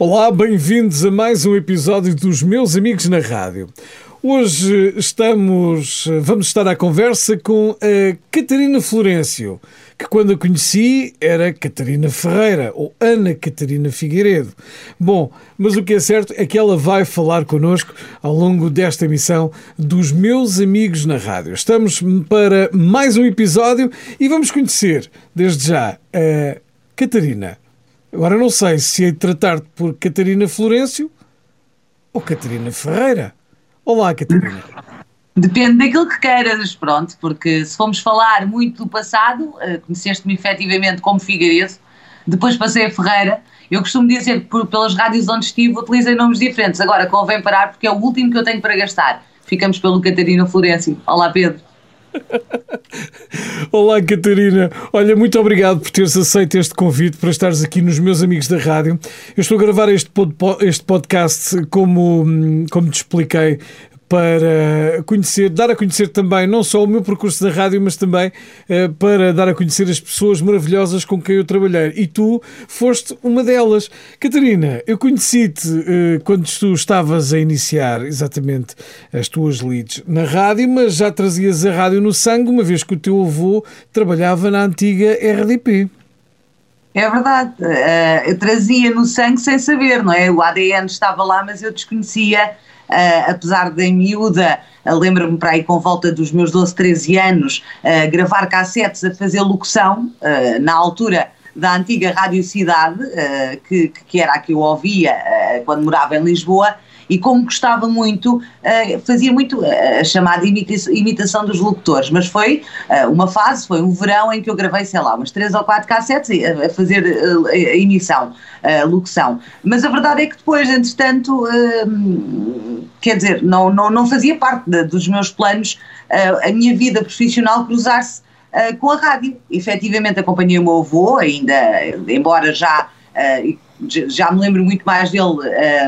Olá, bem-vindos a mais um episódio dos Meus Amigos na Rádio. Hoje estamos, vamos estar à conversa com a Catarina Florencio, que quando a conheci era Catarina Ferreira ou Ana Catarina Figueiredo. Bom, mas o que é certo é que ela vai falar connosco ao longo desta emissão dos Meus Amigos na Rádio. Estamos para mais um episódio e vamos conhecer, desde já, a Catarina. Agora não sei se hei de tratar-te por Catarina Florencio ou Catarina Ferreira. Olá, Catarina. Depende daquilo que queiras, pronto, porque se formos falar muito do passado, uh, conheceste-me efetivamente como Figueiredo, depois passei a Ferreira. Eu costumo dizer que por, pelas rádios onde estive utilizei nomes diferentes. Agora convém parar porque é o último que eu tenho para gastar. Ficamos pelo Catarina Florencio. Olá, Pedro. Olá, Catarina. Olha, muito obrigado por teres aceito este convite para estares aqui nos meus amigos da rádio. Eu estou a gravar este, este podcast, como, como te expliquei, para conhecer, dar a conhecer também não só o meu percurso da rádio, mas também uh, para dar a conhecer as pessoas maravilhosas com quem eu trabalhei. E tu foste uma delas. Catarina, eu conheci-te uh, quando tu estavas a iniciar exatamente as tuas leads na rádio, mas já trazias a rádio no sangue, uma vez que o teu avô trabalhava na antiga RDP. É verdade, uh, eu trazia no sangue sem saber, não é? O ADN estava lá, mas eu desconhecia uh, apesar em miúda, uh, lembro-me para aí com volta dos meus 12, 13 anos, uh, gravar cassetes a fazer locução, na altura da antiga Rádio Cidade, que, que era a que eu ouvia quando morava em Lisboa, e como gostava muito, uh, fazia muito uh, a chamada imitação dos locutores, mas foi uh, uma fase, foi um verão em que eu gravei, sei lá, umas três ou quatro cassetes a, fazer a emissão, a locução. Mas a verdade é que depois, entretanto, quer dizer, não, não, não fazia parte de, dos meus planos a minha vida profissional cruzar-se com a rádio. Efetivamente acompanhei o meu avô, ainda, embora já já me lembro muito mais dele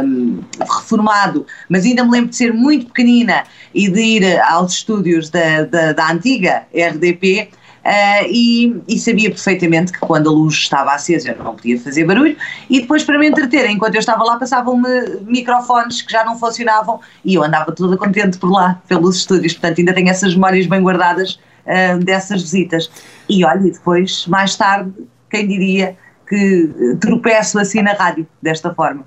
um, reformado, mas ainda me lembro de ser muito pequenina e de ir aos estúdios da, da, da antiga RDP. Uh, e, e, sabia perfeitamente que quando a luz estava acesa não podia fazer barulho e depois para me entreter, enquanto eu estava lá passavam-me microfones que já não funcionavam e eu andava toda contente por lá, pelos estúdios, portanto ainda tenho essas memórias bem guardadas uh, dessas visitas e olha, e depois mais tarde, quem diria que tropeço assim na rádio, desta forma.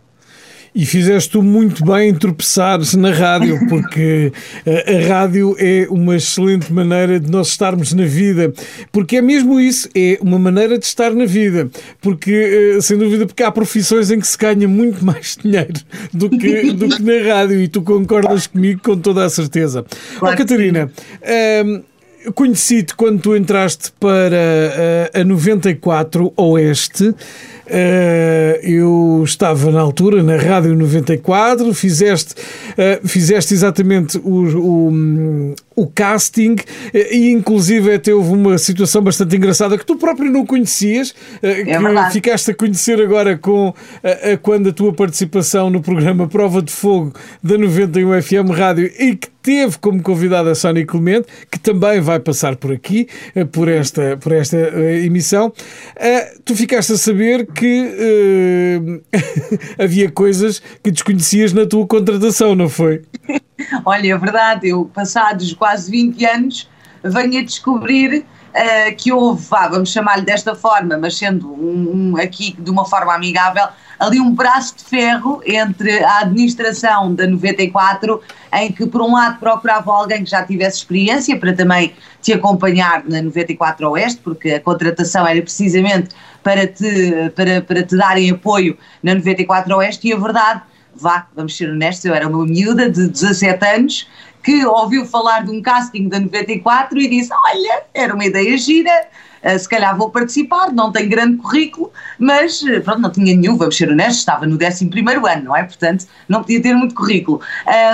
E fizeste muito bem em tropeçar-se na rádio, porque a, a, rádio é uma excelente maneira de nós estarmos na vida, porque é mesmo isso, é uma maneira de estar na vida, porque, eh, sem dúvida, porque há profissões em que se ganha muito mais dinheiro do que, do que na rádio, e tu concordas comigo com toda a certeza. Claro oh, Catarina, ehm, conheci-te quando tu entraste para a, a 94 Oeste. Uh, eu estava na altura na Rádio 94, fizeste, uh, fizeste exatamente o, o, o casting eh, e inclusive até houve uma situação bastante engraçada que tu próprio não conhecias, é que verdade. ficaste a conhecer agora com quando a tua participação no programa Prova de Fogo da 91 FM Rádio e que teve como convidada a Sónia Clemente, que também vai passar por aqui, por esta, por esta emissão. Tu ficaste a saber que uh, havia coisas que desconhecias na tua contratação, não foi? Olha, é verdade, eu passados quase 20 anos venho a descobrir uh, que houve, vá, vamos chamar-lhe desta forma, mas sendo um, um, aqui de uma forma amigável, ali um braço de ferro entre a administração da 94, em que por um lado procurava alguém que já tivesse experiência para também te acompanhar na 94 Oeste, porque a contratação era precisamente para te, para, para te darem apoio na 94 Oeste, e a verdade, vá, vamos ser honestos, eu era uma miúda de 17 anos, que ouviu falar de um casting da 94 e disse: Olha, era uma ideia gira, se calhar vou participar, não tenho grande currículo, mas uh, pronto, não tinha nenhum, vamos ser honestos, estava no 11 ano, não é? Portanto, não podia ter muito currículo.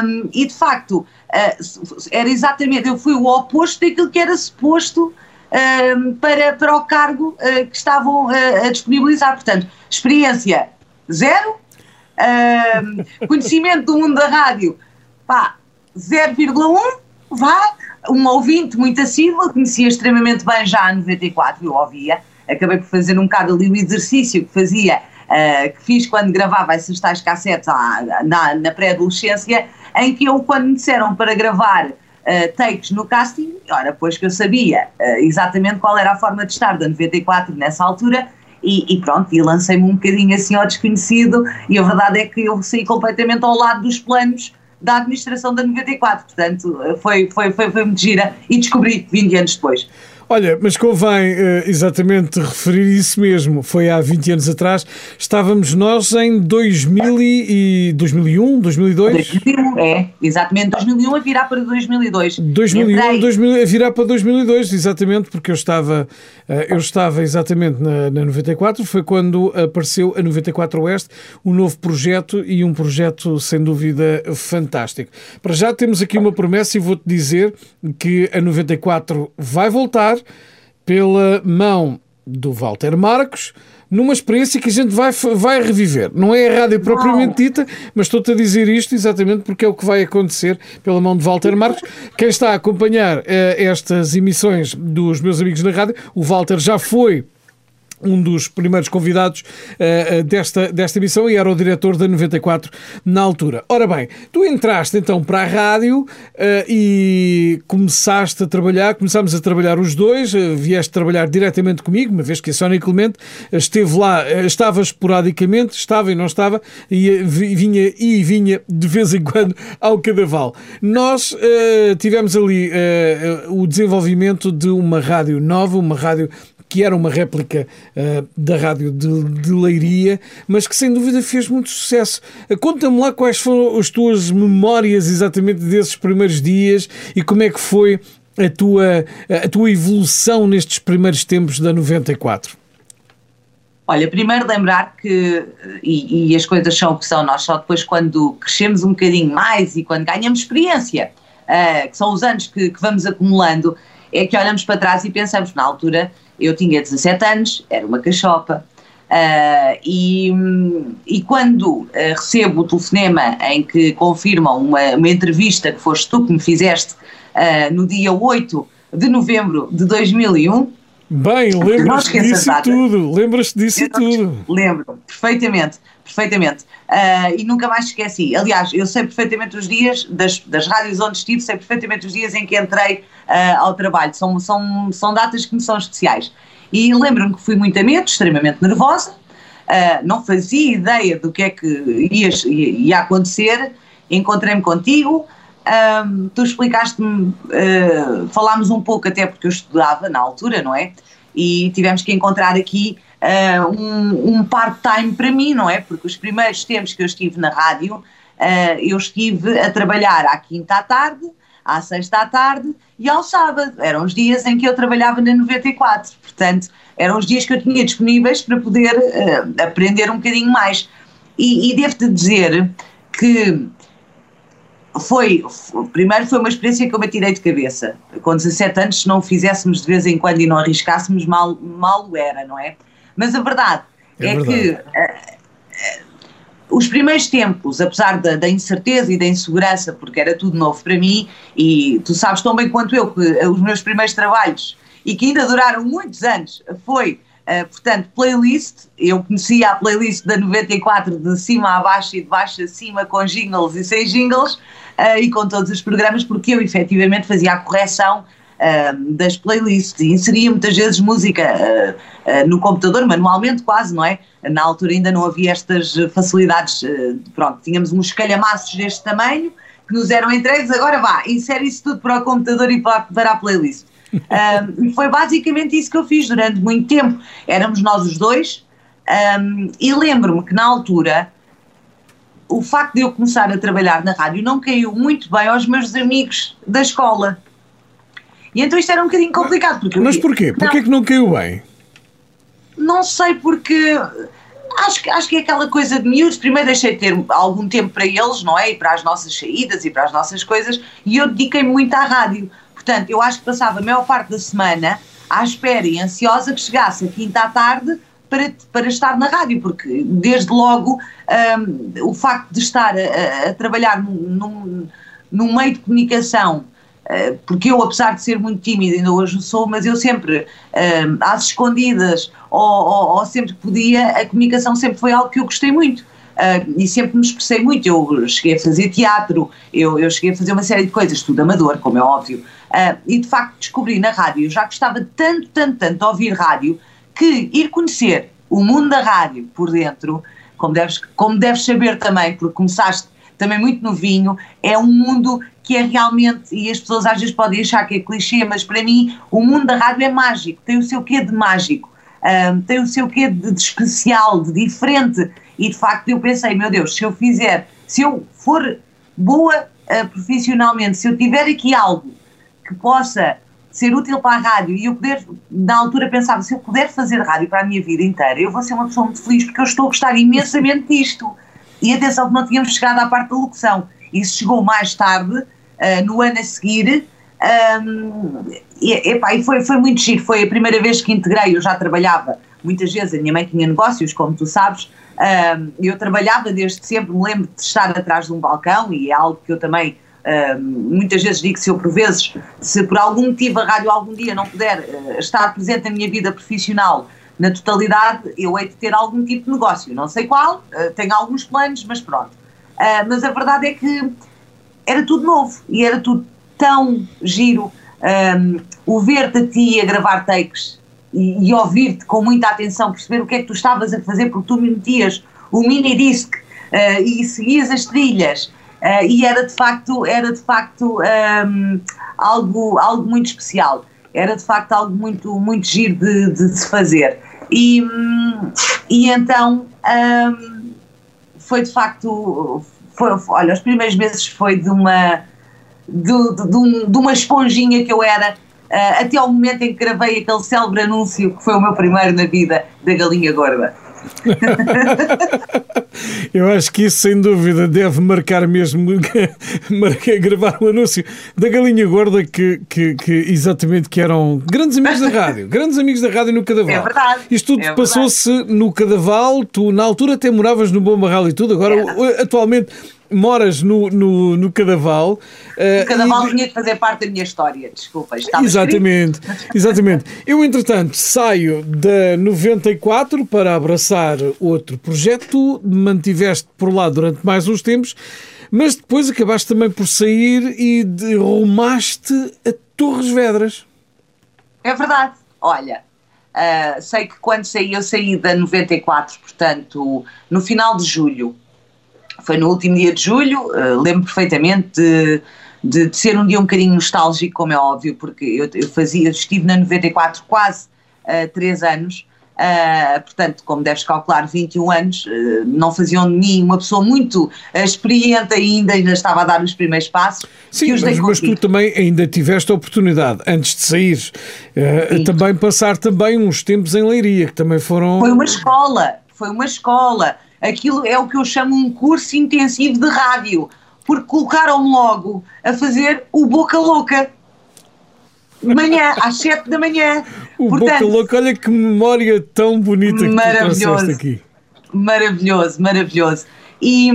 Um, e de facto, uh, era exatamente, eu fui o oposto daquilo que era suposto. para, para o cargo que estavam a disponibilizar. Portanto, experiência zero, conhecimento do mundo da rádio, pá, 0,1, vá, um ouvinte muito assíduo, conhecia extremamente bem já a 94, eu ouvia, acabei por fazer um bocado ali o exercício que fazia uh, que fiz quando gravava essas tais cassetes à, na, na pré-adolescência, em que eu, quando me disseram para gravar uh, takes no casting, ora, pois que eu sabia uh, exatamente qual era a forma de estar da 94 nessa altura, e, e, pronto, e lancei-me um bocadinho assim ao desconhecido, e a verdade é que eu saí completamente ao lado dos planos da administração da 94, portanto foi, foi, foi, foi muito gira e descobri 20 anos depois. Olha, mas convém uh, exatamente referir isso mesmo. Foi há 20 anos atrás. Estávamos nós em 2000 e 2001, 2002? 2001, é. Exatamente. 2001 a virar para 2002. 2001 2000, a virar para 2002, exatamente, porque eu estava, uh, eu estava exatamente na, na 94. Foi quando apareceu a 94 Oeste, um novo projeto e um projeto, sem dúvida, fantástico. Para já temos aqui uma promessa e vou-te dizer que a 94 vai voltar pela mão do Walter Marcos, numa experiência que a gente vai, vai reviver. Não é a rádio propriamente dita, mas estou-te a dizer isto exatamente porque é o que vai acontecer pela mão de Walter Marcos. Quem está a acompanhar uh, estas emissões dos meus amigos na rádio, o Walter já foi um dos primeiros convidados uh, desta, desta emissão e era o diretor da 94 na altura. Ora bem, tu entraste então para a rádio uh, e começaste a trabalhar, começámos a trabalhar os dois, uh, vieste trabalhar diretamente comigo, uma vez que a Sónia Clemente esteve lá, estava esporadicamente, estava e não estava, e vinha e vinha de vez em quando ao Cadaval. Nós tivemos ali o desenvolvimento de uma rádio nova, uma rádio que era uma réplica uh, da rádio de, de, Leiria, mas que sem dúvida fez muito sucesso. Uh, Conta-me lá quais foram as tuas memórias exatamente desses primeiros dias e como é que foi a tua, a tua evolução nestes primeiros tempos da 94. Olha, primeiro lembrar que, e, e, as coisas são o que são, nós só depois quando crescemos um bocadinho mais e quando ganhamos experiência, uh, que são os anos que, que, vamos acumulando, é que olhamos para trás e pensamos, na altura eu tinha 17 anos, era uma cachopa, uh, e, e quando uh, recebo o telefonema em que confirmam uma, uma, entrevista que foste tu que me fizeste uh, no dia 8 de novembro de 2001. Bem, lembras-te disso tudo, lembras-te disso eu tudo. Lembro, perfeitamente, perfeitamente. Uh, e nunca mais esqueci. Aliás, eu sei perfeitamente os dias das, das rádios onde estive, sei perfeitamente os dias em que entrei uh, ao trabalho. São, são, são datas que me são especiais. E lembro-me que fui muito a medo, extremamente nervosa, uh, não fazia ideia do que é que ia, ia acontecer. Encontrei-me contigo, tu explicaste-me, falámos um pouco, até porque eu estudava na altura, não é? E tivemos que encontrar aqui uh, um, um part-time para mim, não é? Porque os primeiros tempos que eu estive na rádio, uh, eu estive a trabalhar à quinta à tarde, à sexta à tarde e ao sábado. Eram os dias em que eu trabalhava na 94, portanto, eram os dias que eu tinha disponíveis para poder uh, aprender um bocadinho mais. E, e devo-te dizer que foi, primeiro foi uma experiência que eu me tirei de cabeça. Com 17 anos, se não o fizéssemos de vez em quando e não arriscássemos, mal, mal era, não é? Mas a verdade é, é verdade. que uh, uh, os primeiros tempos, apesar da, da, incerteza e da insegurança, porque era tudo novo para mim, e tu sabes tão bem quanto eu que os meus primeiros trabalhos, e que ainda duraram muitos anos, foi, uh, portanto, playlist. Eu conhecia a playlist da 94 de cima a baixo e de baixo a cima, com jingles e sem jingles, e com todos os programas, porque eu efetivamente fazia a correção uh, das playlists e inseria muitas vezes música uh, uh, no computador, manualmente quase, não é? Na altura ainda não havia estas facilidades, pronto, tínhamos uns calhamaços deste tamanho que nos eram entregues, agora vá, insere isso tudo para o computador e para, para a playlist. Um, foi basicamente isso que eu fiz durante muito tempo. Éramos nós os dois, um, e lembro-me que na altura o facto de eu começar a trabalhar na rádio não caiu muito bem aos meus amigos da escola. E então isto era um bocadinho complicado. Porque Mas porquê? Porquê não, que não caiu bem? Não sei porque. Acho, acho que é aquela coisa de miúdos. Primeiro deixei de ter algum tempo para eles, não é? E para as nossas saídas e para as nossas coisas. E eu dediquei-me muito à rádio. Portanto, eu acho que passava a maior parte da semana à espera e ansiosa que chegasse a quinta à tarde para, para estar na rádio, porque desde logo um, o facto de estar a, a trabalhar num, num, meio de comunicação porque eu, apesar de ser muito tímida, ainda hoje sou, mas eu sempre, às escondidas, ou, ou, ou sempre que podia, a comunicação sempre foi algo que eu gostei muito. Uh, e sempre me expressei muito. Eu cheguei a fazer teatro, eu, eu cheguei a fazer uma série de coisas, tudo amador, como é óbvio, uh, e de facto descobri na rádio. Já gostava tanto, tanto, tanto de ouvir rádio que ir conhecer o mundo da rádio por dentro, como deves, como deves saber também, porque começaste também muito novinho, é um mundo que é realmente, e as pessoas às vezes podem achar que é clichê, mas para mim o mundo da rádio é mágico, tem o seu quê de mágico, um, tem o seu quê de, de especial, de diferente e de facto eu pensei, meu Deus, se eu fizer, se eu for boa uh, profissionalmente, se eu tiver aqui algo que possa ser útil para a rádio. E eu poder, na altura pensava, se eu puder fazer rádio para a minha vida inteira, eu vou ser uma pessoa muito feliz porque eu estou a gostar imensamente disto. E atenção que não tínhamos chegado à parte da locução. Isso chegou mais tarde, uh, no ano a seguir, um, e, epá, e foi, foi muito chique, foi a primeira vez que integrei, eu já trabalhava muitas vezes, a minha mãe tinha negócios, como tu sabes, um, eu trabalhava desde sempre, me lembro de estar atrás de um balcão e é algo que eu também muitas vezes digo se eu por vezes, se por algum motivo a rádio algum dia não puder uh, estar presente na minha vida profissional na totalidade, eu hei de ter algum tipo de negócio, não sei qual, uh, tenho alguns planos, mas pronto. Uh, mas a verdade é que era tudo novo e era tudo tão giro. Um, o ver-te a ti a gravar takes e, e ouvir-te com muita atenção, perceber o que é que tu estavas a fazer, porque tu me metias o mini disc uh, e seguias as trilhas uh, e era de facto, era de facto um, algo, algo muito especial, era de facto algo muito, muito giro de, de se fazer. E, um, e então um, foi de facto, foi, olha, os primeiros meses foi de uma, de, de, de, um, de uma esponjinha que eu era uh, até ao momento em que gravei aquele célebre anúncio que foi o meu primeiro na vida da galinha gorda. Eu acho que isso, sem dúvida, deve marcar mesmo marcar, gravar o um anúncio da Galinha Gorda, que, que, que, exatamente que eram grandes amigos da rádio, grandes amigos da rádio no Cadaval. É verdade. Isto tudo é passou-se no Cadaval, tu na altura até moravas no Bom Barral e tudo, agora é. atualmente moras no, no, no Cadaval. Uh, o Cadaval e... tinha de fazer parte da minha história, desculpa. Exatamente, exatamente. Eu, entretanto, saio da 94 para abraçar outro projeto, mantiveste por lá durante mais uns tempos, mas depois acabaste também por sair e rumaste a Torres Vedras. É verdade. Olha, uh, sei que quando saí, eu saí da 94, portanto, no final de julho foi no último dia de julho, uh, lembro perfeitamente de, de, de, ser um dia um bocadinho nostálgico, como é óbvio, porque eu, eu fazia, estive na 94 quase uh, três anos, uh, portanto, como deves calcular, 21 anos, uh, não faziam de mim uma pessoa muito experiente ainda, ainda estava a dar os primeiros passos. Sim, mas, mas, tu também ainda tiveste a oportunidade, antes de sair, também passar também uns tempos em Leiria, que também foram... Foi uma escola, foi uma escola aquilo é o que eu chamo um curso intensivo de rádio, porque colocaram-me logo a fazer o Boca Louca. Manhã, às 7 da manhã. O Portanto, Boca Louca, olha que memória tão bonita que maravilhoso, tu aqui. Maravilhoso, maravilhoso. E,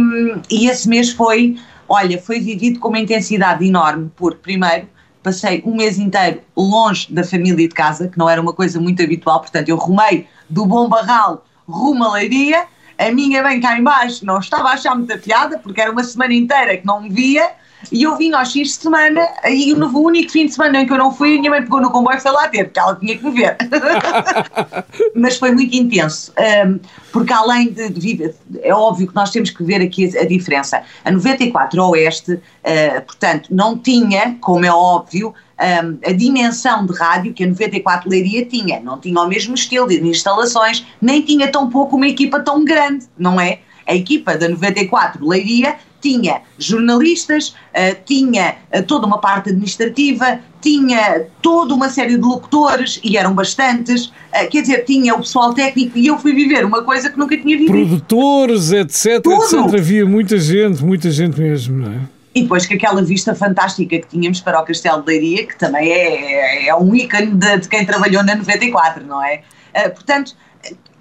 e esse mês foi, olha, foi vivido com uma intensidade enorme, porque primeiro passei um mês inteiro longe da família e de casa, que não era uma coisa muito habitual, portanto eu rumei do Bom Barral rumo a Leiria, a minha mãe cá embaixo não estava a achar muita piada, porque era uma semana inteira que não me via, e eu vim aos fins de semana, e no único fim de semana em que eu não fui, a minha mãe pegou no comboio e foi lá ter, porque ela tinha que me ver. Mas foi muito intenso, porque além de, de viver, é óbvio que nós temos que ver aqui a, diferença. A 94 Oeste, uh, portanto, não tinha, como é óbvio, a dimensão de rádio que a 94 Leiria tinha. Não tinha o mesmo estilo de instalações, nem tinha tão pouco uma equipa tão grande, não é? A equipa da 94 Leiria tinha jornalistas, uh, tinha uh, toda uma parte administrativa, tinha toda uma série de locutores, e eram bastantes, uh, quer dizer, tinha o pessoal técnico, e eu fui viver uma coisa que nunca tinha vivido. Produtores, etc, Tudo. etc. Havia muita gente, muita gente mesmo, não é? E depois com aquela vista fantástica que tínhamos para o Castelo de Leiria, que também é, é um ícone de, de, quem trabalhou na 94, não é? Uh, portanto,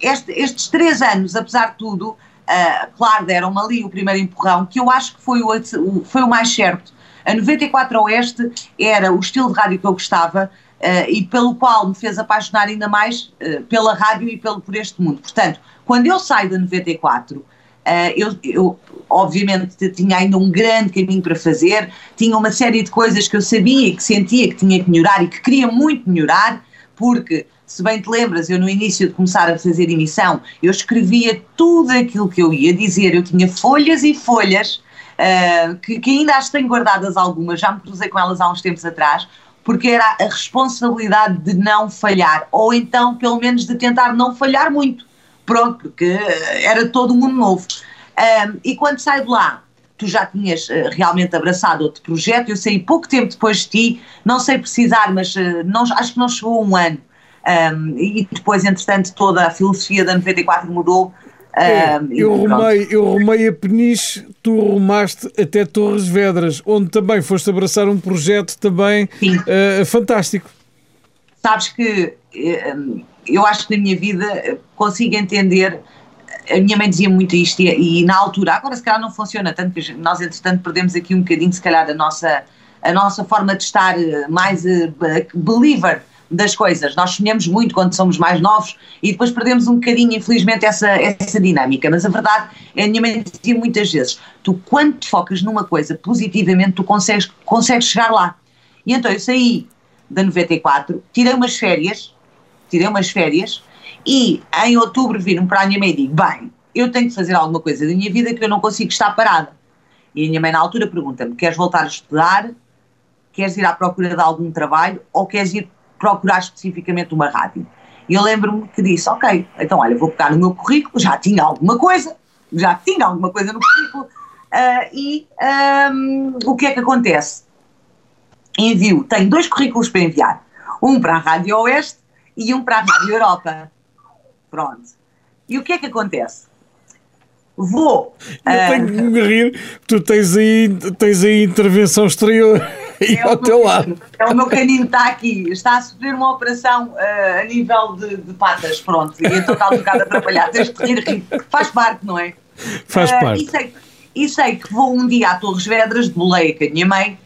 este, estes três anos, apesar de tudo, uh, claro, deram-me ali o primeiro empurrão, que eu acho que foi o, foi o mais certo. A 94 Oeste era o estilo de rádio que eu gostava uh, e pelo qual me fez apaixonar ainda mais pela rádio e pelo, por este mundo. Portanto, quando eu saio da 94, uh, eu, eu obviamente tinha ainda um grande caminho para fazer, tinha uma série de coisas que eu sabia que sentia que tinha que melhorar e que queria muito melhorar, porque se bem te lembras, eu no início de começar a fazer emissão, eu escrevia tudo aquilo que eu ia dizer, eu tinha folhas e folhas, uh, que, que, ainda as tenho guardadas algumas, já me cruzei com elas há uns tempos atrás, porque era a responsabilidade de não falhar, ou então pelo menos de tentar não falhar muito, pronto, porque era todo um mundo novo. Uh, e quando saio de lá, tu já tinhas uh, realmente abraçado outro projeto, eu saí pouco tempo depois de ti, não sei precisar, mas não, acho que não chegou um ano um, e depois, entretanto, toda a filosofia da 94 mudou. Um, eu, rumei, eu rumei a Peniche, tu rumaste até Torres Vedras, onde também foste abraçar um projeto também uh, fantástico. Sabes que eu acho que na minha vida consigo entender a minha mãe dizia muito isto e, e, na altura, agora se calhar não funciona tanto, que nós entretanto perdemos aqui um bocadinho se calhar a nossa, a nossa forma de estar mais uh, believer das coisas. Nós sonhamos muito quando somos mais novos e depois perdemos um bocadinho, infelizmente, essa, essa dinâmica. Mas a verdade é, a minha mãe dizia muitas vezes: tu, quando te focas numa coisa positivamente, tu consegues, consegues chegar lá. E então eu saí da 94, tirei umas férias, tirei umas férias e em outubro viram para a minha mãe e digo: bem, eu tenho que fazer alguma coisa da minha vida que eu não consigo estar parada. E a minha mãe na altura pergunta-me: queres voltar a estudar? Queres ir à procura de algum trabalho ou queres ir procurar especificamente uma rádio. E eu lembro-me que disse, ok, então olha, vou pegar no meu currículo, já tinha alguma coisa, já tinha alguma coisa no currículo, uh, e um, o que é que acontece? Envio, tenho dois currículos para enviar, um para a Rádio Oeste e um para a Rádio Europa. Pronto. E o que é que acontece? Vou. Eu uh, tenho que me rir, tu tens aí, tens aí intervenção exterior é ao teu lado. É o meu canino está aqui, está a sofrer uma operação uh, a nível de, de, patas, pronto, e então está um bocado atrapalhado. Tens de rir, rir, faz parte, não é? Faz uh, parte. E sei, e sei que vou um dia a Torres Vedras, de boleia com a minha mãe,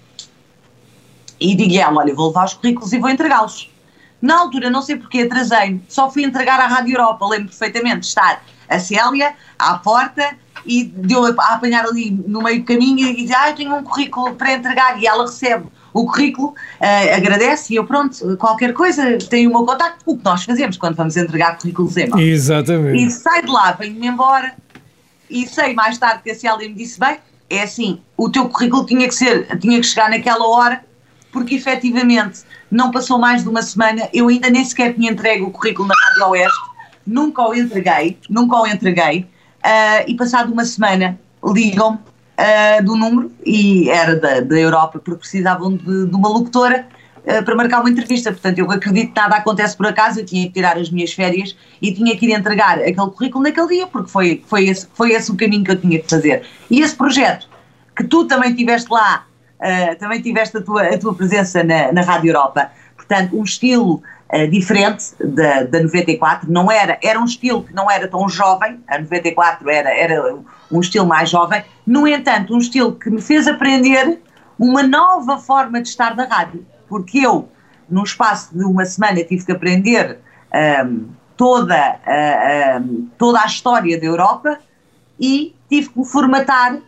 e digo-lhe ela: olha, vou levar os currículos e vou entregá-los. Na altura, não sei porque, atrasei-me, só fui entregar à Rádio Europa, lembro perfeitamente de estar a Célia à porta e deu a apanhar ali no meio do caminho e diz, ah, eu tenho um currículo para entregar e ela recebe o currículo, uh, agradece e eu pronto, qualquer coisa, tem o meu contacto, o que nós fazemos quando vamos entregar currículos em mão. Exatamente. E sai de lá, venho-me embora e sei mais tarde que a Célia me disse, bem, é assim, o teu currículo tinha que ser, tinha que chegar naquela hora, porque efetivamente não passou mais de uma semana, eu ainda nem sequer tinha entregue o currículo na Rádio Oeste, nunca o entreguei, nunca o entreguei, uh, e passado uma semana ligam uh, do número, e era da, da Europa, porque precisavam de, de uma locutora uh, para marcar uma entrevista. Portanto, eu acredito que nada acontece por acaso, eu tinha que tirar as minhas férias e tinha que ir entregar aquele currículo naquele dia, porque foi, foi, esse, foi esse o caminho que eu tinha que fazer. E esse projeto, que tu também tiveste lá, também tiveste a tua, a tua presença na, na Rádio Europa, portanto, um estilo uh, diferente da, da 94, não era, era um estilo que não era tão jovem, a 94 era, era um estilo mais jovem, no entanto, um estilo que me fez aprender uma nova forma de estar na rádio, porque eu, num espaço de uma semana, tive que aprender um, ehm, toda, uh, um, toda a história da Europa e tive que me formatar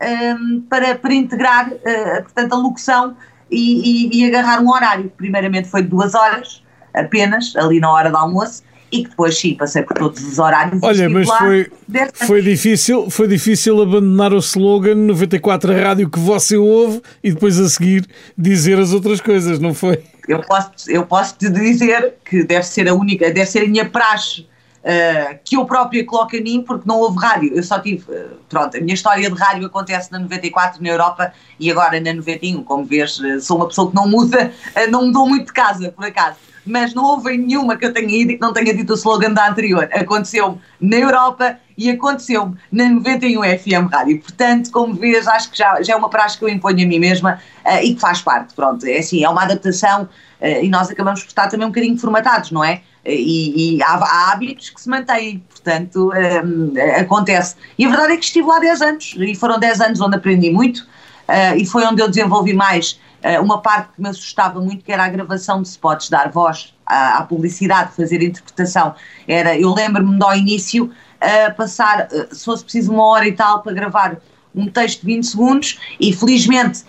um, ehm, para, para integrar, uh, portanto, a locução e, e, e, agarrar um horário. Primeiramente foi de duas horas, apenas, ali na hora do almoço, e que depois sim, passei por todos os horários. Olha, mas foi, foi, difícil, foi difícil abandonar o slogan 94 Rádio que você ouve e depois a seguir dizer as outras coisas, não foi? Eu posso, eu posso te dizer que deve ser a única, deve ser a minha praxe Uh, que eu própria coloco a mim porque não houve rádio. Eu só tive, uh, pronto, a minha história de rádio acontece na 94 na Europa e agora na 91, como vês, uh, sou uma pessoa que não muda, não mudou muito de casa, por acaso mas não houve nenhuma que eu tenha ido e que não tenha dito o slogan da anterior. Aconteceu-me na Europa e aconteceu-me na 91 FM Rádio. Portanto, como vês, acho que já, já é uma praxe que eu imponho a mim mesma uh, e que faz parte. Pronto, é assim, é uma adaptação uh, e nós acabamos por estar também um bocadinho formatados, não é? E, e há, há, hábitos que se mantêm, portanto, acontece. E a verdade é que estive lá 10 anos e foram 10 anos onde aprendi muito uh, e foi onde eu desenvolvi mais uma parte que me assustava muito, que era a gravação de spots, dar voz à, à publicidade, fazer interpretação. Era, eu lembro-me ao início uh, passar, se fosse preciso uma hora e tal para gravar um texto de 20 segundos e felizmente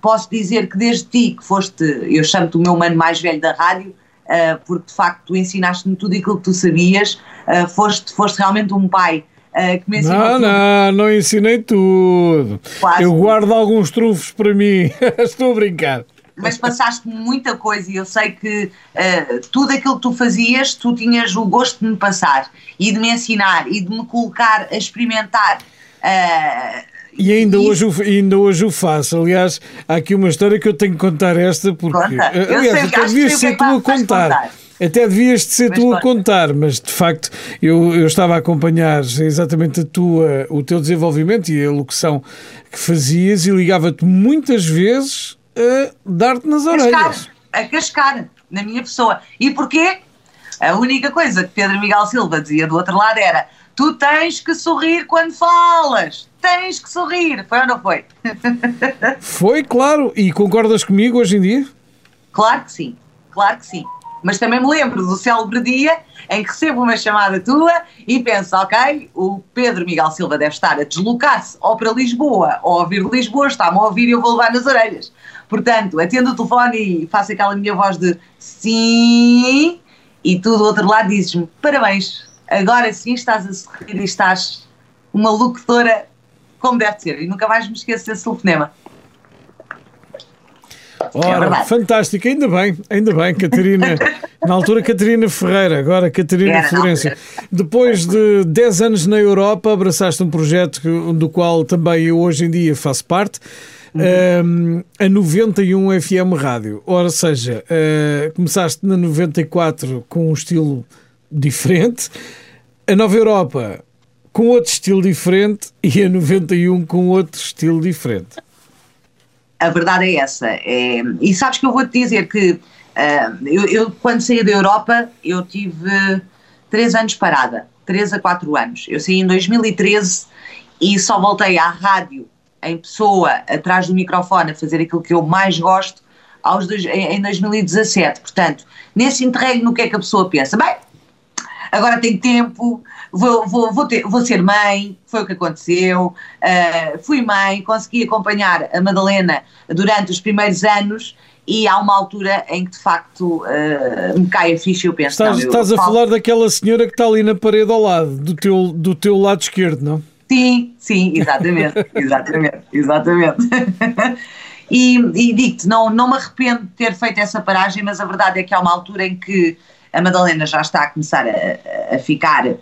posso dizer que desde ti, que foste, eu chamo-te o meu mano mais velho da rádio, Uh, porque de facto tu ensinaste-me tudo aquilo que tu sabias, uh, foste, foste realmente um pai uh, que me ensinou Não, tudo. não, não ensinei tudo. Quase. Eu guardo alguns trunfos para mim, estou a brincar. Mas passaste muita coisa e eu sei que tudo aquilo que tu fazias, tu tinhas o gosto de me passar e de me ensinar e de me colocar a experimentar. E ainda, e... Hoje, ainda hoje o faço. Aliás, há aqui uma história que eu tenho que contar esta, porque. Conta. Aliás, até devias ser tu a contar. contar. Até devias de ser mas tu a contar, mas de facto eu, eu estava a acompanhar exatamente a tua, o teu desenvolvimento e a locução que fazias e ligava-te muitas vezes a dar-te nas orelhas. A cascar na minha pessoa. E porquê? A única coisa que Pedro Miguel Silva dizia do outro lado era: tu tens que sorrir quando falas tens que sorrir. Foi ou não foi? Foi, claro. E concordas comigo hoje em dia? Claro que sim, claro que sim. Mas também me lembro do célebre dia em que recebo uma chamada tua e penso, ok, o Pedro Miguel Silva deve estar a deslocar-se ou para Lisboa ou a ouvir Lisboa, está-me a ouvir e eu vou levar nas orelhas. Portanto, atendo o telefone e faço aquela minha voz de sim e tu do outro lado dizes-me, parabéns, agora sim estás a sorrir e estás uma locutora como deve ser. E nunca mais me esqueço desse telefonema. Ora, é fantástico, ainda bem, ainda bem, Catarina. na altura, Catarina Ferreira, agora Catarina Era, Florência. Depois de 10 anos na Europa, abraçaste um projeto do qual também eu hoje em dia faço parte. Uhum. Um, a 91 FM Rádio. Ora, seja, uh, começaste na 94 com um estilo diferente. A Nova Europa com outro estilo diferente e a 91 com outro estilo diferente. A verdade é essa. É, e sabes que eu vou-te dizer que uh, eu, eu, quando saí da Europa, eu tive três anos parada, três a quatro anos. Eu saí em 2013 e só voltei à rádio em pessoa, atrás do microfone, a fazer aquilo que eu mais gosto aos dois, em, em 2017. Portanto, nesse interregno, o que é que a pessoa pensa? Bem, agora tem tempo, vou, vou, vou, ter, vou ser mãe, foi o que aconteceu, uh, fui mãe, consegui acompanhar a Madalena durante os primeiros anos e há uma altura em que de facto uh, me cai a ficha e eu penso... Estás, não, estás a falo... falar daquela senhora que está ali na parede ao lado, do teu, do teu lado esquerdo, não? Sim, sim, exatamente, exatamente, exatamente. e, e digo-te, não, não me arrependo de ter feito essa paragem, mas a verdade é que há uma altura em que a Madalena já está a começar a, a ficar uh,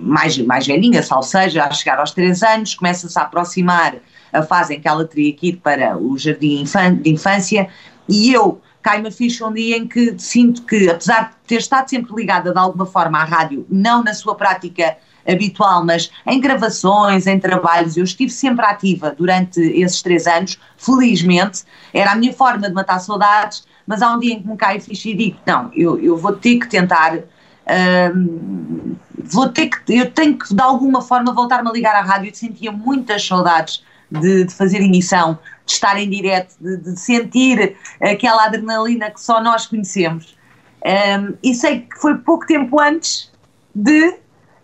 mais, mais velhinha, ou seja, a chegar aos 3 anos, começa-se a aproximar a fase em que ela teria que ir para o jardim de infância. E eu cai-me a ficha um dia em que sinto que, apesar de ter estado sempre ligada de alguma forma à rádio, não na sua prática habitual, mas em gravações, em trabalhos, eu estive sempre ativa durante esses três anos, felizmente, era a minha forma de matar saudades, mas há um dia em que me cai a e digo, não, eu, eu vou ter que tentar, uh, vou ter que, eu tenho que de alguma forma voltar-me a ligar à rádio, eu sentia muitas saudades de, de fazer emissão, de estar em direto, de, de, sentir aquela adrenalina que só nós conhecemos. Um, e sei que foi pouco tempo antes de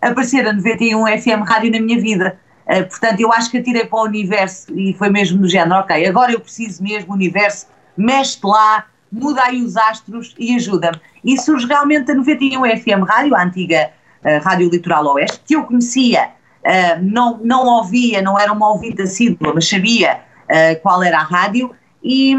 aparecer a 91 FM Rádio na minha vida. Uh, portanto, eu acho que atirei para o universo e foi mesmo do género, ok, agora eu preciso mesmo, universo, mexe lá, muda aí os astros e ajuda-me. E surge realmente a 91 FM Rádio, a antiga uh, Rádio Litoral Oeste, que eu conhecia, uh, não, não ouvia, não era uma ouvinte assídua, mas sabia uh, qual era a rádio e,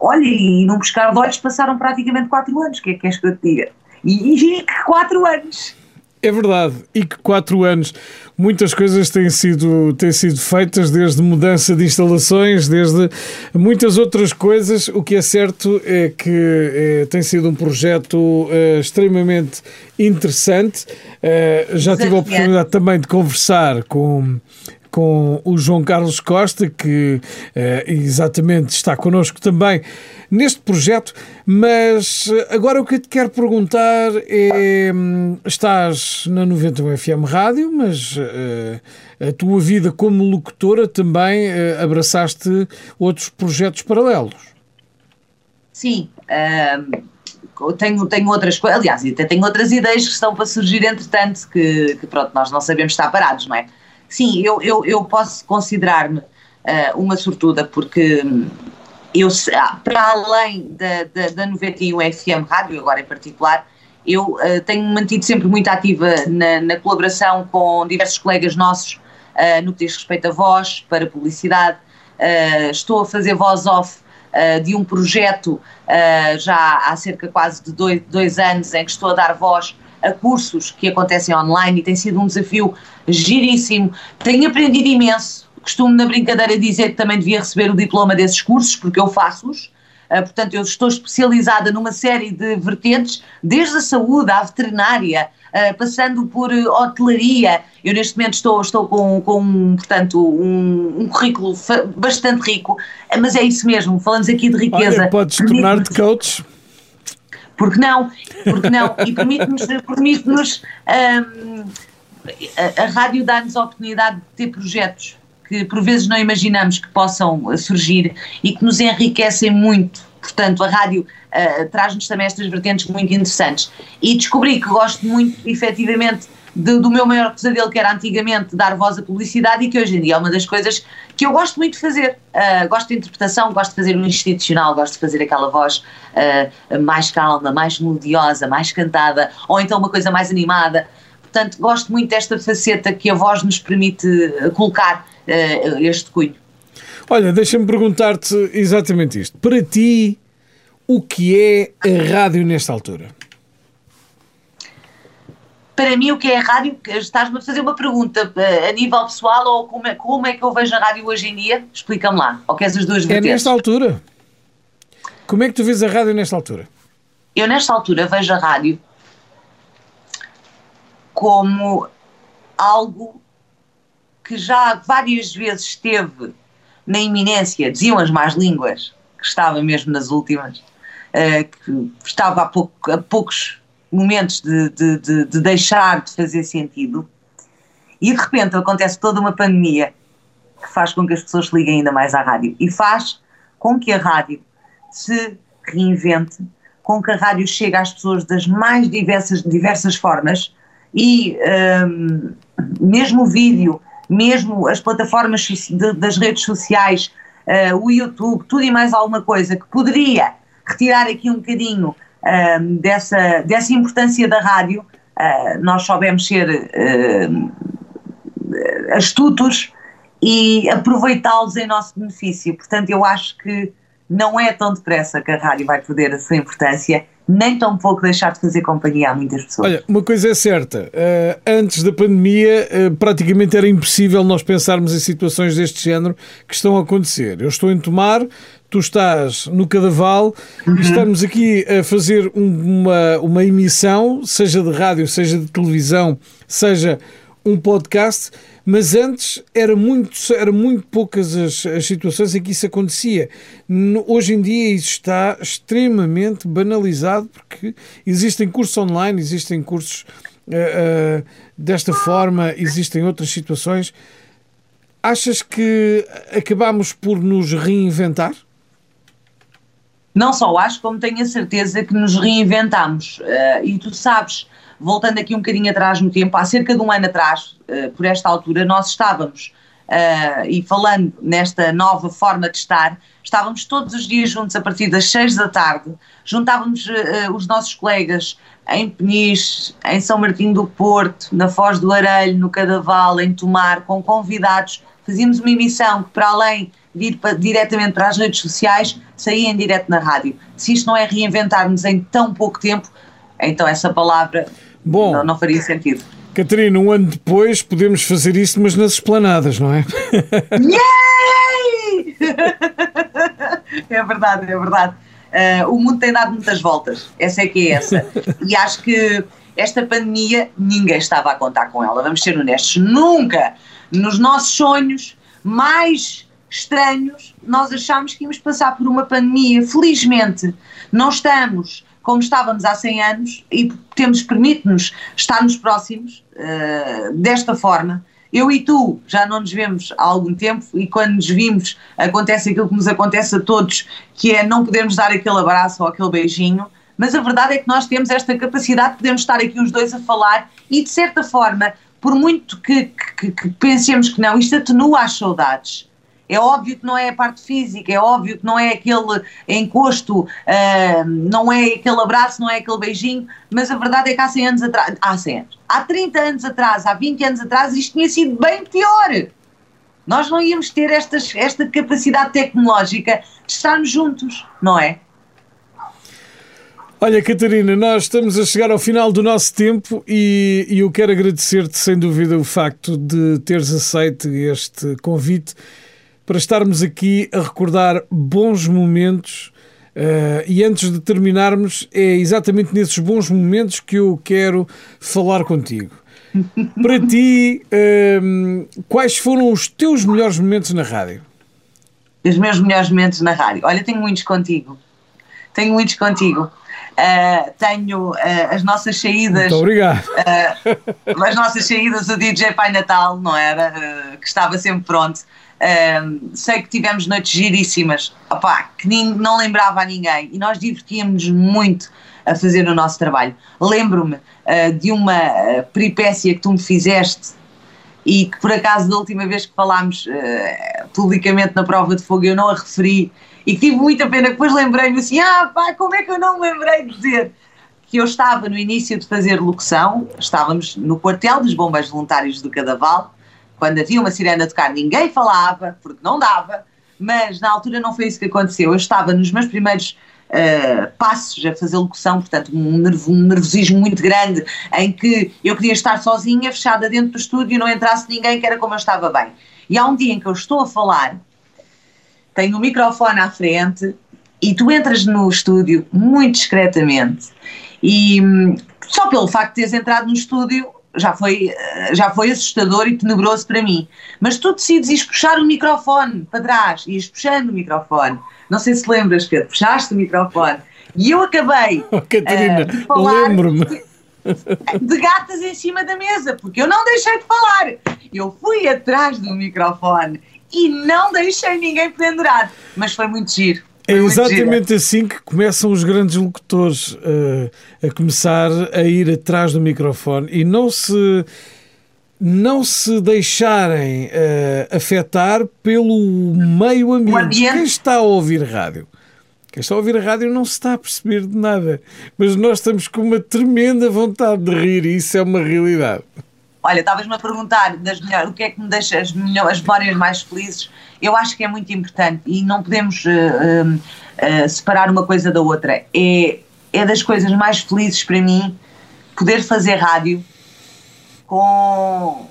olha, e num buscar de olhos passaram praticamente 4 anos, o que é que queres que eu te diga? E, e 4 anos! É verdade, e que quatro anos muitas coisas têm sido, têm sido feitas, desde mudança de instalações, desde muitas outras coisas. O que é certo é que é, tem sido um projeto é, extremamente interessante. É, já tive a oportunidade também de conversar com com o João Carlos Costa, que uh, exatamente está connosco também neste projeto. Mas agora o que eu te quero perguntar é: hum, estás na 91 FM Rádio, mas uh, a tua vida como locutora também uh, abraçaste outros projetos paralelos. Sim. tenho, tenho outras coisas, aliás, até tenho outras ideias que estão para surgir entretanto, que, que pronto, nós não sabemos estar parados, não é? Sim, eu, eu, eu posso considerar-me uh, uma sortuda porque eu, ah, para além da, da, da 91 FM Rádio, agora em particular, eu uh, tenho mantido sempre muito ativa na, na colaboração com diversos colegas nossos uh, no que diz respeito a voz, para publicidade. Uh, estou a fazer voz off de um projeto já há cerca quase de dois, dois anos em que estou a dar voz a cursos que acontecem online e tem sido um desafio giríssimo. Tenho aprendido imenso, costumo na brincadeira dizer que também devia receber o diploma desses cursos, porque eu faço-os. Uh, portanto, eu estou especializada numa série de vertentes, desde a saúde à veterinária, uh, passando por uh, hotelaria. Eu neste momento estou, estou com, com portanto, um, um currículo bastante rico, mas é isso mesmo, falamos aqui de riqueza. Olha, podes tornar-te coach. Porque não? Porque não? E permite-nos, permite-nos um, a, a rádio dá-nos a oportunidade de ter projetos que por vezes não imaginamos que possam surgir e que nos enriquecem muito. Portanto, a rádio uh, traz-nos também estas vertentes muito interessantes. E descobri que gosto muito, efetivamente, de, do meu maior pesadelo, que era antigamente dar voz à publicidade e que hoje em dia é uma das coisas que eu gosto muito de fazer. Uh, gosto de interpretação, gosto de fazer o institucional, gosto de fazer aquela voz uh, mais calma, mais melodiosa, mais cantada, ou então uma coisa mais animada. Portanto, gosto muito desta faceta que a voz nos permite colocar uh, este cunho. Olha, deixa-me perguntar-te exatamente isto. Para ti, o que é a rádio nesta altura? Para mim, o que é a rádio? Estás-me a fazer uma pergunta eh, a nível pessoal ou como é, como é que eu vejo a rádio hoje em dia? Explica-me lá. Ou queres as duas é vertentes? É nesta altura. Como é que tu vês a rádio nesta altura? Eu, nesta altura, vejo a rádio como algo que já várias vezes esteve na iminência, diziam as más línguas, que estava mesmo nas últimas, uh, que estava a, pouco, a poucos momentos de, de, de, de, deixar de fazer sentido, e de repente acontece toda uma pandemia que faz com que as pessoas se liguem ainda mais à rádio. E faz com que a rádio se reinvente, com que a rádio chegue às pessoas das mais diversas, diversas formas. E um, mesmo o vídeo mesmo as plataformas de, das redes sociais, uh, o YouTube, tudo e mais alguma coisa que poderia retirar aqui um bocadinho dessa, dessa importância da rádio, uh, nós soubemos ser astutos e aproveitá-los em nosso benefício. Portanto, eu acho que não é tão depressa que a rádio vai perder a sua importância nem tão pouco deixar de fazer companhia a muitas pessoas. Olha, uma coisa é certa, uh, antes da pandemia uh, praticamente era impossível nós pensarmos em situações deste género que estão a acontecer. Eu estou em Tomar, tu estás no Cadaval uhum. e estamos aqui a fazer um, uma, uma emissão, seja de rádio, seja de televisão, seja um podcast mas antes era muito, era muito poucas as, as situações em que isso acontecia. Hoje em dia isso está extremamente banalizado porque existem cursos online, existem cursos uh, uh, desta forma, existem outras situações. Achas que acabamos por nos reinventar? Não só acho, como tenho a certeza que nos reinventamos. Uh, e tu sabes, voltando aqui um bocadinho atrás no tempo, há cerca de um ano atrás, uh, por esta altura, nós estávamos, uh, e falando nesta nova forma de estar, estávamos todos os dias juntos a partir das seis da tarde, juntávamos uh, os nossos colegas em Peniche, em São Martinho do Porto, na Foz do Arelho, no Cadaval, em Tomar, com convidados, fazíamos uma emissão que para além de ir para, diretamente para as redes sociais, saía em direto na rádio. Se isto não é reinventar-nos em tão pouco tempo, então essa palavra Bom, não, não faria sentido. Catarina, um ano depois podemos fazer isso, mas nas esplanadas, não é? Yay! é verdade, é verdade. Uh, o mundo tem dado muitas voltas, essa é que é essa. E acho que esta pandemia ninguém estava a contar com ela, vamos ser honestos. Nunca, nos nossos sonhos mais estranhos, nós achámos que íamos passar por uma pandemia. Felizmente, não estamos como estávamos há 100 anos e temos permite-nos estarmos próximos uh, desta forma. Eu e tu já não nos vemos há algum tempo e quando nos vimos acontece aquilo que nos acontece a todos, que é não podermos dar aquele abraço ou aquele beijinho, mas a verdade é que nós temos esta capacidade de estar aqui os dois a falar e de certa forma, por muito que, que, que pensemos que não, isto atenua as saudades é óbvio que não é a parte física, é óbvio que não é aquele encosto, uh, não é aquele abraço, não é aquele beijinho, mas a verdade é que há 100 anos atrás, há 100 anos, há 30 anos atrás, há 20 anos atrás, isto tinha sido bem pior. Nós não íamos ter estas, esta capacidade tecnológica de estarmos juntos, não é? Olha, Catarina, nós estamos a chegar ao final do nosso tempo e, e eu quero agradecer-te, sem dúvida, o facto de teres aceito este convite para estarmos aqui a recordar bons momentos. Uh, e antes de terminarmos, é exatamente nesses bons momentos que eu quero falar contigo. Para ti, uh, quais foram os teus melhores momentos na rádio? Os meus melhores momentos na rádio? Olha, tenho muitos contigo. Tenho muitos contigo. Uh, tenho uh, as nossas saídas. Muito obrigado. Uh, as nossas saídas do DJ Pai Natal, não era? que estava sempre pronto sei que tivemos noites giríssimas, opá, que nem, não lembrava a ninguém. E nós divertíamos muito a fazer o nosso trabalho. Lembro-me uh, de uma uh, peripécia que tu me fizeste e que por acaso da última vez que falámos uh, publicamente na prova de fogo eu não a referi e que tive muita pena, depois lembrei-me assim, ah pá, como é que eu não me lembrei de dizer? Que eu estava no início de fazer locução, estávamos no quartel dos bombeiros voluntários do Cadaval quando havia uma sirene a tocar, ninguém falava, porque não dava, mas na altura não foi isso que aconteceu. Eu estava nos meus primeiros uh, passos a fazer locução, portanto, um, nervo, um nervosismo muito grande, em que eu queria estar sozinha, fechada dentro do estúdio, não entrasse ninguém, que era como eu estava bem. E há um dia em que eu estou a falar, tenho o microfone à frente e tu entras no estúdio muito discretamente e hum, só pelo facto de teres entrado no estúdio já foi, já foi assustador e tenebroso para mim. Mas tu decides ir puxar o microfone para trás, ias puxando o microfone. Não sei se lembras, Pedro, puxaste o microfone. E eu acabei oh, Catarina, uh, lembro-me. de gatas em cima da mesa, porque eu não deixei de falar. Eu fui atrás do microfone e não deixei ninguém pendurado. Mas foi muito giro. É exatamente assim que começam os grandes locutores uh, a começar a ir atrás do microfone e não se não se deixarem uh, afetar pelo meio ambiente. ambiente. Quem está a ouvir rádio? Quem está a ouvir a rádio não se está a perceber de nada, mas nós estamos com uma tremenda vontade de rir e isso é uma realidade. Olha, estavas-me a perguntar das melhores, o que é que me deixa as, melhores, as memórias mais felizes. Eu acho que é muito importante e não podemos uh, uh, separar uma coisa da outra. É, é das coisas mais felizes para mim poder fazer rádio com,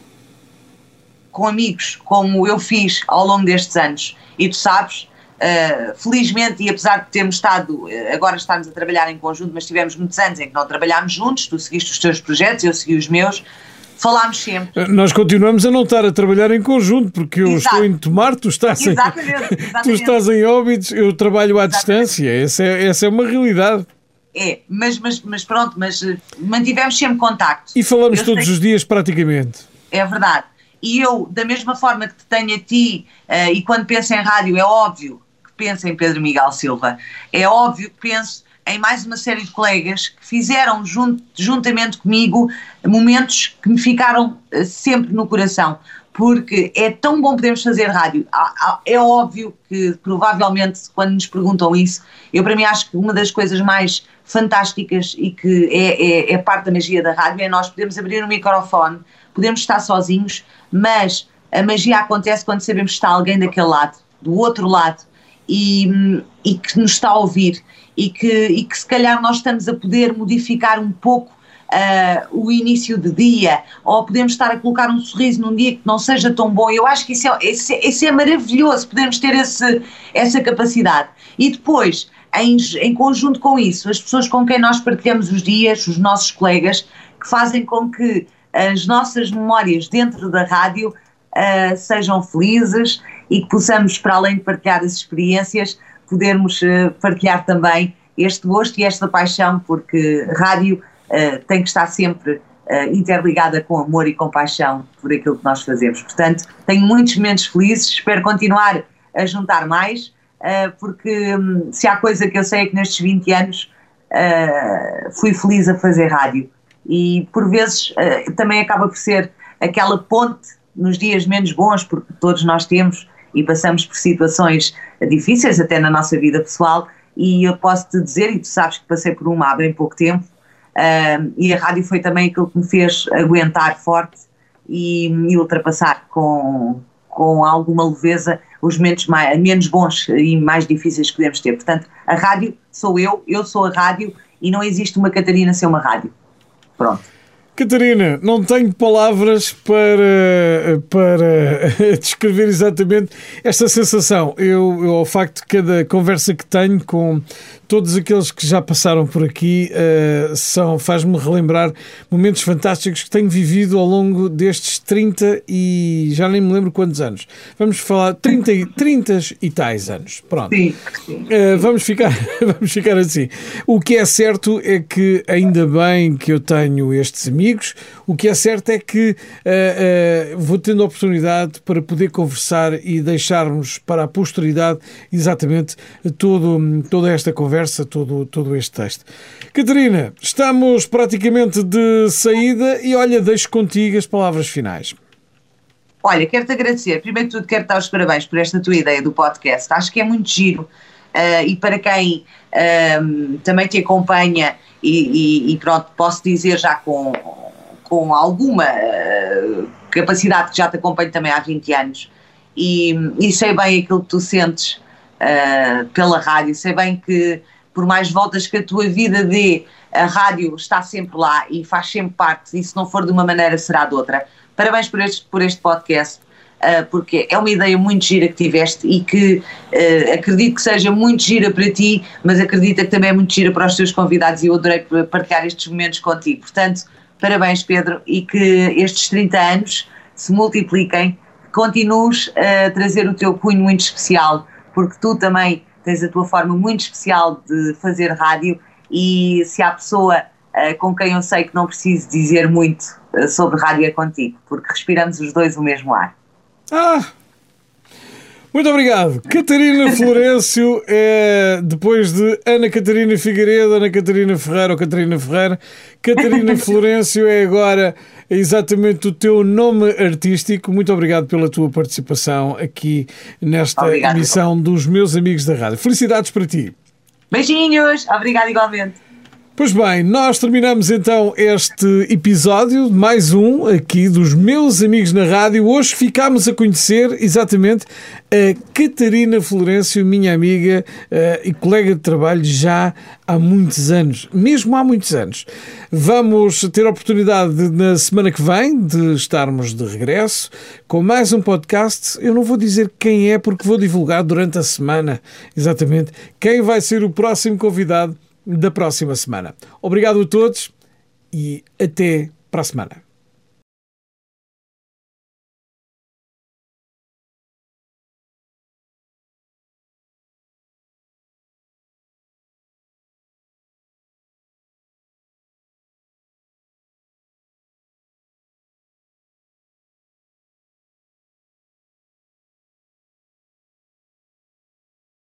com amigos, como eu fiz ao longo destes anos. E tu sabes, Uh, felizmente, e apesar de termos estado, agora estamos a trabalhar em conjunto, mas tivemos muitos anos em que não trabalhámos juntos, tu seguiste os teus projetos, eu segui os meus, falámos sempre. Nós continuamos a não estar a trabalhar em conjunto, porque eu Exato. estou em Tomar, tu estás, exatamente, em, exatamente. tu estás em Óbidos, eu trabalho à exatamente. distância, essa é, essa é uma realidade. É, mas, mas, mas pronto, mas eh, mantivemos sempre contacto. E falamos eu todos sei... os dias praticamente. É verdade. E eu, da mesma forma que te tenho a ti, uh, e quando penso em rádio, é óbvio que penso em Pedro Miguel Silva, é óbvio que penso em mais uma série de colegas que fizeram juntamente comigo momentos que me ficaram eh, sempre no coração, porque é tão bom podermos fazer rádio. É óbvio que, provavelmente, quando nos perguntam isso, eu para mim acho que uma das coisas mais fantásticas e que é, é, é parte da magia da rádio é nós podemos abrir o microfone, podemos estar sozinhos, mas a magia acontece quando sabemos que está alguém daquele lado, do outro lado, e, e que nos está a ouvir e que, e que se calhar nós estamos a poder modificar um pouco uh, o início de dia, ou podemos estar a colocar um sorriso num dia que não seja tão bom. Eu acho que isso é, é maravilhoso, podemos ter esse, essa capacidade. E depois, em, em conjunto com isso, as pessoas com quem nós partilhamos os dias, os nossos colegas, que fazem com que as nossas memórias dentro da rádio uh, sejam felizes e que possamos, para além de partilhar as experiências, podermos uh, partilhar também este gosto e esta paixão, porque rádio uh, tem que estar sempre interligada com amor e compaixão por aquilo que nós fazemos. Portanto, tenho muitos momentos felizes, espero continuar a juntar mais, porque um, se há coisa que eu sei é que nestes 20 anos fui feliz a fazer rádio e por vezes também acaba por ser aquela ponte nos dias menos bons, porque todos nós temos e passamos por situações difíceis até na nossa vida pessoal, e eu posso te dizer, e tu sabes que passei por uma há bem pouco tempo, uh, e a rádio foi também aquilo que me fez aguentar forte e me ultrapassar com, com alguma leveza os momentos mais, menos bons e mais difíceis que podemos ter. Portanto, a rádio sou eu, eu sou a rádio e não existe uma Catarina sem uma rádio. Pronto. Catarina, não tenho palavras para, para descrever exatamente esta sensação. Eu, eu, ao facto de cada conversa que tenho com todos aqueles que já passaram por aqui uh, são faz-me relembrar momentos fantásticos que tenho vivido ao longo destes 30 e já nem me lembro quantos anos. Vamos falar 30, 30 e tais anos. Pronto. Sim. Uh, vamos, ficar, vamos ficar assim. O que é certo é que ainda bem que eu tenho estes amigos. O que é certo é que uh, vou tendo a oportunidade para poder conversar e deixarmos para a posteridade exatamente todo, toda esta conversa todo, todo este texto. Catarina, estamos praticamente de saída e olha, deixo contigo as palavras finais. Olha, quero-te agradecer. Primeiro de tudo, quero dar os parabéns por esta tua ideia do podcast. Acho que é muito giro uh, e para quem uh, também te acompanha e, e, e, pronto, posso dizer já com, com alguma uh, capacidade que já te acompanho também há 20 anos e, e sei bem aquilo que tu sentes uh, pela rádio. Sei bem que, por mais voltas que a tua vida dê, a rádio está sempre lá e faz sempre parte, e se não for de uma maneira, será de outra. Parabéns por este, por este podcast, porque é uma ideia muito gira que tiveste e que uh, acredito que seja muito gira para ti, mas acredito que também é muito gira para os teus convidados e eu adorei partilhar estes momentos contigo. Portanto, parabéns, Pedro, e que estes 30 anos se multipliquem, continues a trazer o teu cunho muito especial porque tu também tens a tua forma muito especial de fazer rádio e se há pessoa uh, com quem eu sei que não preciso dizer muito sobre rádio é contigo, porque respiramos os dois o mesmo ar. Ah! Muito obrigado. Catarina Florencio é, depois de Ana Catarina Figueiredo, Ana Catarina Ferreira ou Catarina Ferreira, Catarina Florencio é agora exatamente o teu nome artístico. Muito obrigado pela tua participação aqui nesta obrigado, emissão dos meus amigos da rádio. Felicidades para ti. Beijinhos, obrigado igualmente. Pois bem, nós terminamos então este episódio, mais um aqui dos meus amigos na rádio. Hoje ficámos a conhecer exatamente a Catarina Florencio, minha amiga uh, e colega de trabalho já há muitos anos, mesmo há muitos anos. Vamos ter a oportunidade de, na semana que vem de estarmos de regresso com mais um podcast. Eu não vou dizer quem é porque vou divulgar durante a semana exatamente quem vai ser o próximo convidado da próxima semana. Obrigado a todos e até para a semana.